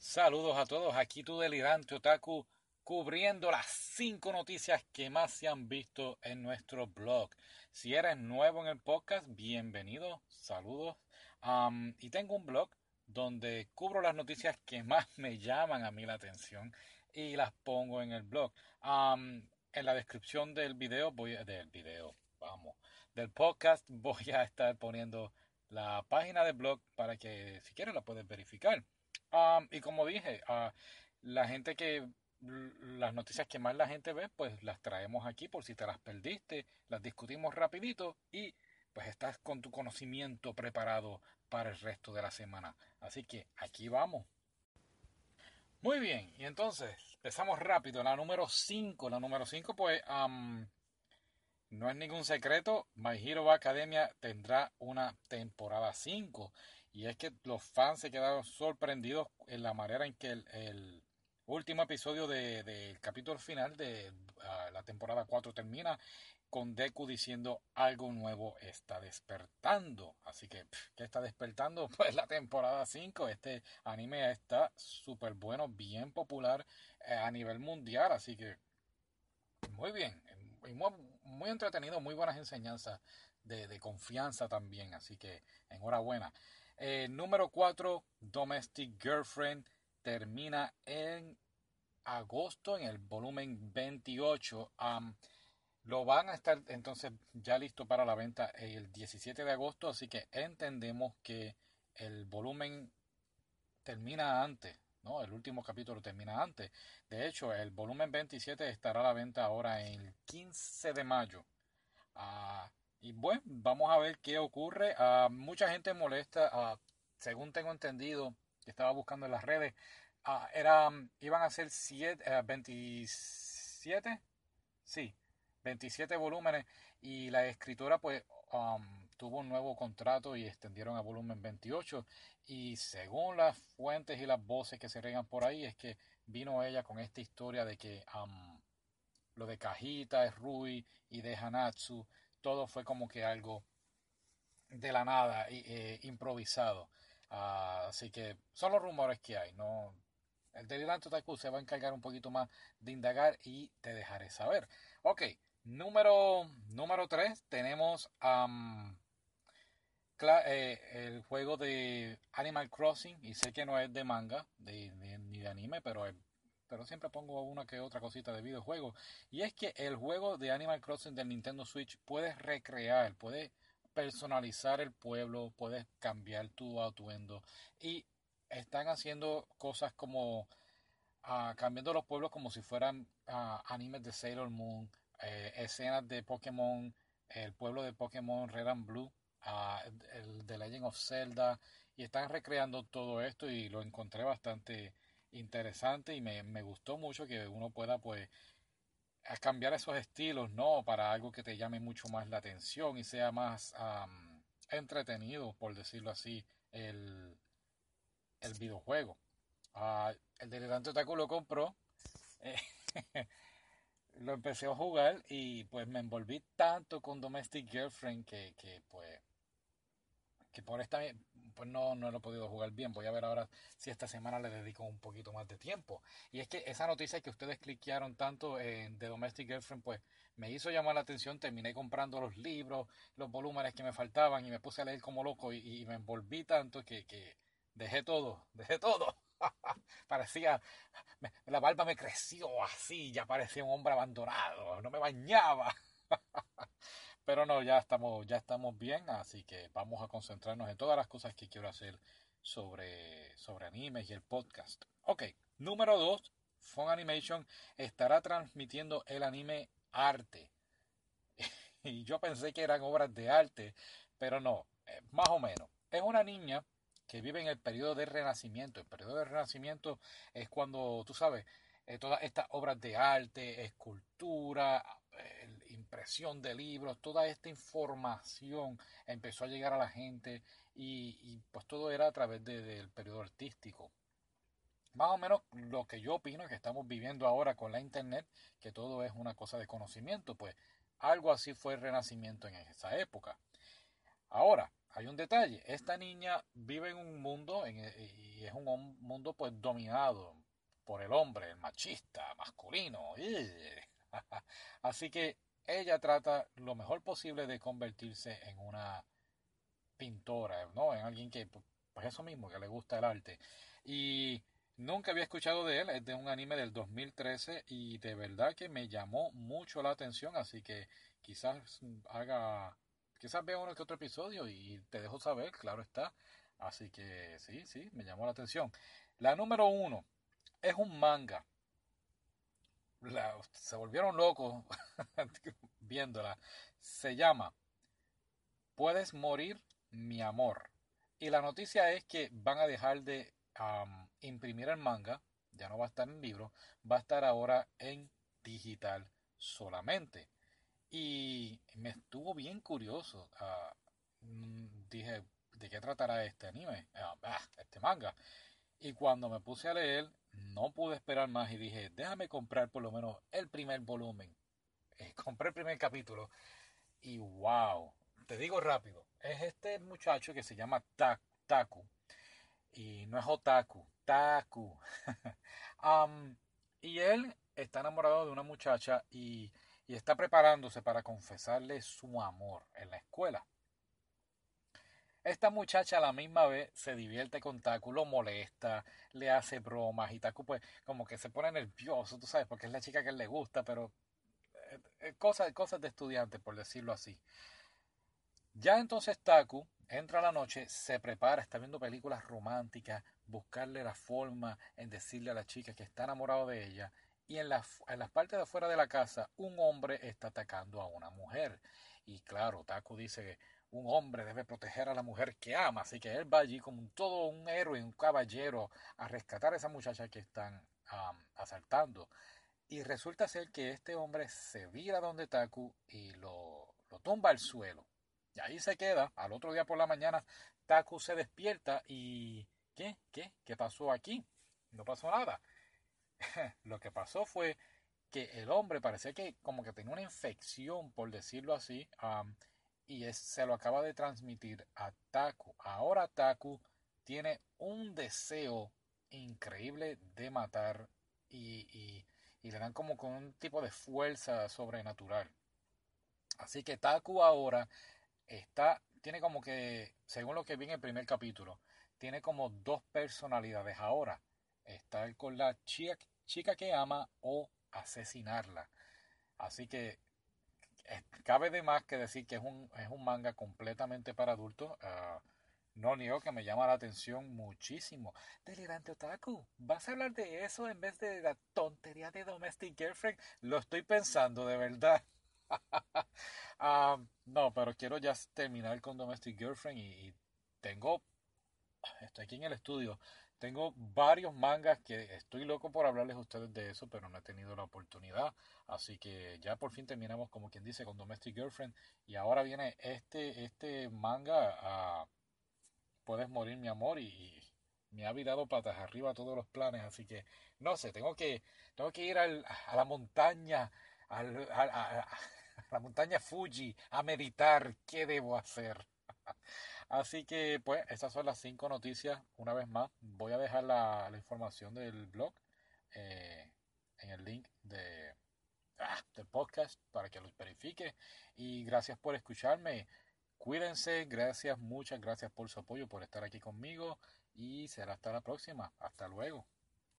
Saludos a todos, aquí tu delirante otaku cubriendo las cinco noticias que más se han visto en nuestro blog. Si eres nuevo en el podcast, bienvenido, saludos. y tengo un blog donde cubro las noticias que más me llaman a mí la atención y las pongo en el blog. en la descripción del video voy del video, vamos, del podcast voy a estar poniendo la página del blog para que si quieres la puedes verificar. Y como dije, uh, la gente que las noticias que más la gente ve, pues las traemos aquí por si te las perdiste, las discutimos rapidito y pues estás con tu conocimiento preparado para el resto de la semana. Así que aquí vamos. Muy bien, y entonces empezamos rápido. La número 5, la número 5 pues no es ningún secreto, My Hero Academia tendrá una temporada 5. Y es que los fans se quedaron sorprendidos en la manera en que el, último episodio del de, capítulo final de ah, la temporada 4 termina con Deku diciendo algo nuevo está despertando. Así que, ¿qué está despertando? Pues la temporada 5. Este anime está súper bueno, bien popular eh, a nivel mundial. Así que, muy bien. Muy, muy entretenido, muy buenas enseñanzas de, confianza también. Así que, enhorabuena. Eh, número 4, Domestic Girlfriend, termina en agosto en el volumen 28. lo van a estar entonces ya listo para la venta el 17 de agosto, así que entendemos que el volumen termina antes, ¿no? El último capítulo termina antes. De hecho, el volumen 27 estará a la venta ahora el 15 de mayo. Ah, y bueno, vamos a ver qué ocurre. Uh, mucha gente molesta, uh, según tengo entendido, que estaba buscando en las redes, era, iban a ser 27, eh, sí, 27 volúmenes y la escritora pues um, tuvo un nuevo contrato y extendieron a volumen 28 y según las fuentes y las voces que se regan por ahí es que vino ella con esta historia de que um, lo de Cajita, Rui y de Hanatsu todo fue como que algo de la nada, eh, improvisado. Ah, así que son los rumores que hay. No, el delirante Otaku se va a encargar un poquito más de indagar y te dejaré saber. Ok, número, número 3 tenemos eh, el juego de Animal Crossing. Y sé que no es de manga ni de anime, pero es pero siempre pongo una que otra cosita de videojuego. Y es que el juego de Animal Crossing del Nintendo Switch puedes recrear, puedes personalizar el pueblo, puedes cambiar tu atuendo. Y están haciendo cosas como uh, cambiando los pueblos como si fueran uh, animes de Sailor Moon, eh, escenas de Pokémon, el pueblo de Pokémon Red and Blue, uh, el de Legend of Zelda. Y están recreando todo esto y lo encontré bastante interesante y me, me gustó mucho que uno pueda pues cambiar esos estilos, ¿no? Para algo que te llame mucho más la atención y sea más entretenido, por decirlo así, el, el videojuego. Uh, el delirante Otaku lo compró, eh, lo empecé a jugar y pues me envolví tanto con Domestic Girlfriend que, que pues que por esta pues no, no lo he podido jugar bien. Voy a ver ahora si esta semana le dedico un poquito más de tiempo. Y es que esa noticia que ustedes cliquearon tanto en de Domestic Girlfriend, pues me hizo llamar la atención. Terminé comprando los libros, los volúmenes que me faltaban y me puse a leer como loco y, me envolví tanto que, que dejé todo, dejé todo. parecía, la barba me creció así, ya parecía un hombre abandonado, no me bañaba. Pero no, ya estamos, ya estamos bien, así que vamos a concentrarnos en todas las cosas que quiero hacer sobre, sobre animes y el podcast. Ok, número 2, Fun Animation estará transmitiendo el anime arte. y yo pensé que eran obras de arte, pero no, eh, más o menos. Es una niña que vive en el periodo de renacimiento. El periodo de renacimiento es cuando, tú sabes, eh, todas estas obras de arte, escultura, impresión de libros, toda esta información empezó a llegar a la gente y, pues todo era a través del periodo artístico. Más o menos lo que yo opino que estamos viviendo ahora con la internet, que todo es una cosa de conocimiento, pues algo así fue el renacimiento en esa época. Ahora, hay un detalle. Esta niña vive en un mundo y es un mundo pues dominado por el hombre, el machista, masculino. Así que ella trata lo mejor posible de convertirse en una pintora, ¿no? En alguien que, pues eso mismo, que le gusta el arte. Y nunca había escuchado de él, es de un anime del 2013 y de verdad que me llamó mucho la atención, así que quizás haga, quizás vea uno que otro episodio y te dejo saber, claro está. Así que sí, sí, me llamó la atención. La número uno es un manga se volvieron locos viéndola. Se llama Puedes morir, mi amor. Y la noticia es que van a dejar de imprimir el manga, ya no va a estar en libro, va a estar ahora en digital solamente. Y me estuvo bien curioso. Ah, mm, dije, ¿de qué tratará este anime? Ah, ah, este manga. Y cuando me puse a leer, no pude esperar más y dije, déjame comprar por lo menos el primer volumen. Eh, compré el primer capítulo y wow, te digo rápido, es este muchacho que se llama Taku y no es Otaku, Taku. y él está enamorado de una muchacha y, y está preparándose para confesarle su amor en la escuela. Esta muchacha a la misma vez se divierte con Taku, lo molesta, le hace bromas y Taku pues como que se pone nervioso, tú sabes, porque es la chica que le gusta, pero eh, eh, cosas, cosas de estudiante, por decirlo así. Ya entonces Taku entra a la noche, se prepara, está viendo películas románticas, buscarle la forma en decirle a la chica que está enamorado de ella y en, la, en las partes de afuera de la casa un hombre está atacando a una mujer. Y claro, Taku dice que un hombre debe proteger a la mujer que ama, así que él va allí como todo un héroe, un caballero, a rescatar a esa muchacha que están asaltando. Y resulta ser que este hombre se vira donde Taku y lo, lo tumba al suelo. Y ahí se queda. Al otro día por la mañana, Taku se despierta y... ¿Qué? ¿Qué? ¿Qué pasó aquí? No pasó nada. lo que pasó fue que el hombre parecía que como que tenía una infección, por decirlo así, y se lo acaba de transmitir a Taku. Ahora Taku tiene un deseo increíble de matar y, le dan como con un tipo de fuerza sobrenatural. Así que Taku ahora está, tiene como que, según lo que vi en el primer capítulo, tiene como dos personalidades ahora. Estar con la chica, chica que ama o asesinarla. Así que cabe de más que decir que es un, es un manga completamente para adultos. Ah, no niego que me llama la atención muchísimo. Delirante Otaku, ¿vas a hablar de eso en vez de la tontería de Domestic Girlfriend? Lo estoy pensando, de verdad. Ah, no, pero quiero ya terminar con Domestic Girlfriend y tengo... Estoy aquí en el estudio tengo varios mangas que estoy loco por hablarles a ustedes de eso, pero no he tenido la oportunidad. Así que ya por fin terminamos, como quien dice, con Domestic Girlfriend. Y ahora viene este, este manga a Puedes morir, mi amor. Y, me ha virado patas arriba todos los planes. Así que no sé, tengo que, tengo que ir a la montaña, a la montaña Fuji, a meditar qué debo hacer. Así que, pues, estas son las cinco noticias. Una vez más, voy a dejar la, información del blog eh, en el link de, ah, del podcast para que los verifique. Y gracias por escucharme. Cuídense, gracias, muchas gracias por su apoyo, por estar aquí conmigo y será hasta la próxima. Hasta luego.